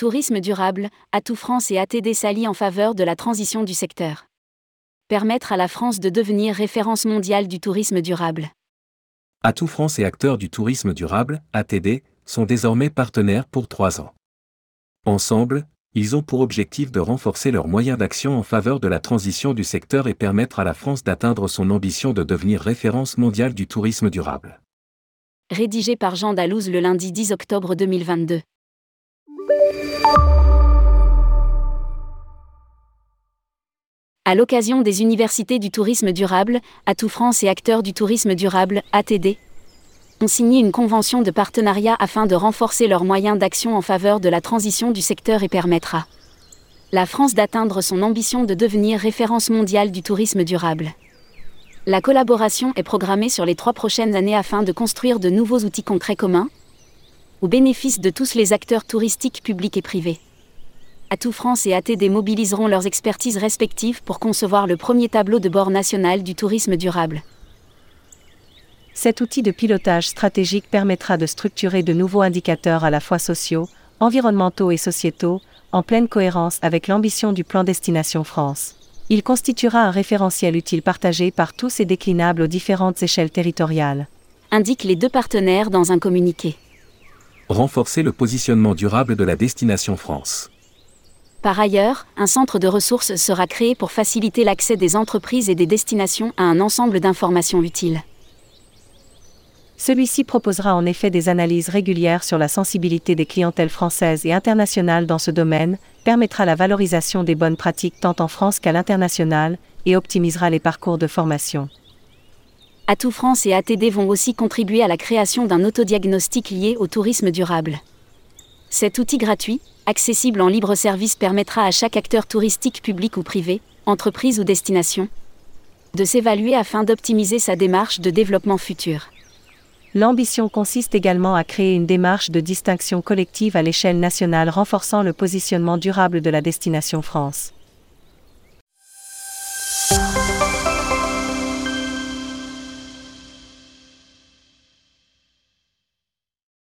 Tourisme durable, Atout France et ATD s'allient en faveur de la transition du secteur. Permettre à la France de devenir référence mondiale du tourisme durable. Atout France et acteurs du tourisme durable, ATD, sont désormais partenaires pour trois ans. Ensemble, ils ont pour objectif de renforcer leurs moyens d'action en faveur de la transition du secteur et permettre à la France d'atteindre son ambition de devenir référence mondiale du tourisme durable. Rédigé par Jean Dalouse le lundi 10 octobre 2022. À l'occasion des universités du tourisme durable, Atout France et acteurs du tourisme durable, ATD, ont signé une convention de partenariat afin de renforcer leurs moyens d'action en faveur de la transition du secteur et permettra la France d'atteindre son ambition de devenir référence mondiale du tourisme durable. La collaboration est programmée sur les trois prochaines années afin de construire de nouveaux outils concrets communs, au bénéfice de tous les acteurs touristiques publics et privés. Atout France et ATD mobiliseront leurs expertises respectives pour concevoir le premier tableau de bord national du tourisme durable. Cet outil de pilotage stratégique permettra de structurer de nouveaux indicateurs à la fois sociaux, environnementaux et sociétaux, en pleine cohérence avec l'ambition du plan Destination France. Il constituera un référentiel utile partagé par tous et déclinable aux différentes échelles territoriales. Indiquent les deux partenaires dans un communiqué. Renforcer le positionnement durable de la Destination France. Par ailleurs, un centre de ressources sera créé pour faciliter l'accès des entreprises et des destinations à un ensemble d'informations utiles. Celui-ci proposera en effet des analyses régulières sur la sensibilité des clientèles françaises et internationales dans ce domaine, permettra la valorisation des bonnes pratiques tant en France qu'à l'international, et optimisera les parcours de formation. Atout France et ATD vont aussi contribuer à la création d'un autodiagnostic lié au tourisme durable. Cet outil gratuit, accessible en libre service, permettra à chaque acteur touristique public ou privé, entreprise ou destination, de s'évaluer afin d'optimiser sa démarche de développement futur. L'ambition consiste également à créer une démarche de distinction collective à l'échelle nationale renforçant le positionnement durable de la destination France.